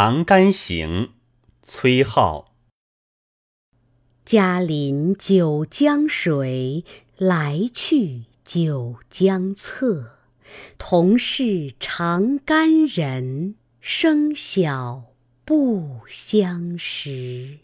长干行崔颢，嘉临九江水，来去九江侧。同是长干人，生小不相识。